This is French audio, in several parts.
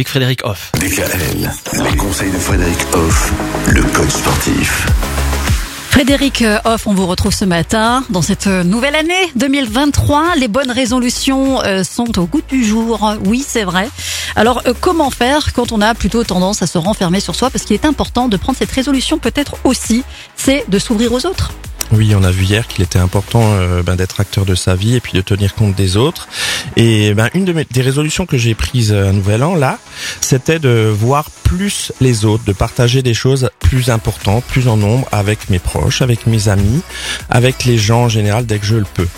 avec Frédéric Hoff. DKL, les conseils de Frédéric Hoff, le coach sportif. Frédéric Hoff, on vous retrouve ce matin dans cette nouvelle année 2023. Les bonnes résolutions euh, sont au goût du jour. Oui, c'est vrai. Alors, euh, comment faire quand on a plutôt tendance à se renfermer sur soi? Parce qu'il est important de prendre cette résolution peut-être aussi, c'est de s'ouvrir aux autres. Oui, on a vu hier qu'il était important euh, ben, d'être acteur de sa vie et puis de tenir compte des autres. Et ben, une des résolutions que j'ai prises un nouvel an là, c'était de voir plus les autres, de partager des choses plus importantes, plus en nombre avec mes proches, avec mes amis, avec les gens en général dès que je le peux.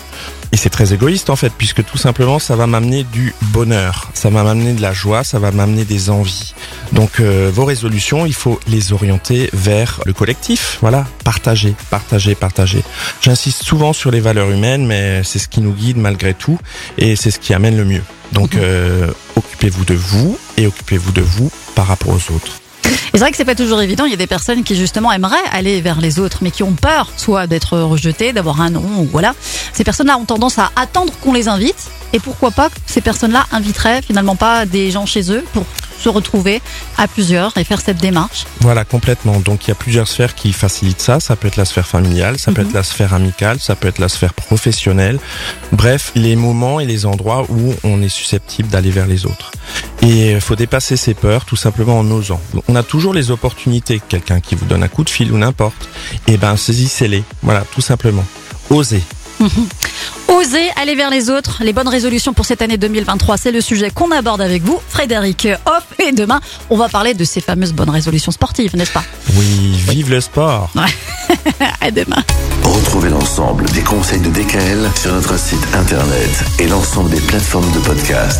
Et c'est très égoïste en fait, puisque tout simplement ça va m'amener du bonheur, ça va m'amener de la joie, ça va m'amener des envies. Donc euh, vos résolutions, il faut les orienter vers le collectif. Voilà, partager, partager, partager. J'insiste souvent sur les valeurs humaines, mais c'est ce qui nous guide malgré tout, et c'est ce qui amène le mieux. Donc euh, occupez-vous de vous et occupez-vous de vous par rapport aux autres. Et c'est vrai que c'est pas toujours évident. Il y a des personnes qui justement aimeraient aller vers les autres, mais qui ont peur, soit d'être rejetées, d'avoir un nom, ou voilà. Ces personnes-là ont tendance à attendre qu'on les invite. Et pourquoi pas ces personnes-là inviteraient finalement pas des gens chez eux pour se retrouver à plusieurs et faire cette démarche. Voilà, complètement. Donc il y a plusieurs sphères qui facilitent ça. Ça peut être la sphère familiale, ça peut Mhm. être la sphère amicale, ça peut être la sphère professionnelle. Bref, les moments et les endroits où on est susceptible d'aller vers les autres. Et il faut dépasser ses peurs tout simplement en osant. On a toujours les opportunités. Quelqu'un qui vous donne un coup de fil ou n'importe. Et ben saisissez-les. Voilà, tout simplement. Osez. Oser aller vers les autres, les bonnes résolutions pour cette année 2023, c'est le sujet qu'on aborde avec vous, Frédéric Hoff. Et demain, on va parler de ces fameuses bonnes résolutions sportives, n'est-ce pas? Oui, vive le sport. À demain. Retrouvez l'ensemble des conseils de DKL sur notre site internet et l'ensemble des plateformes de podcast.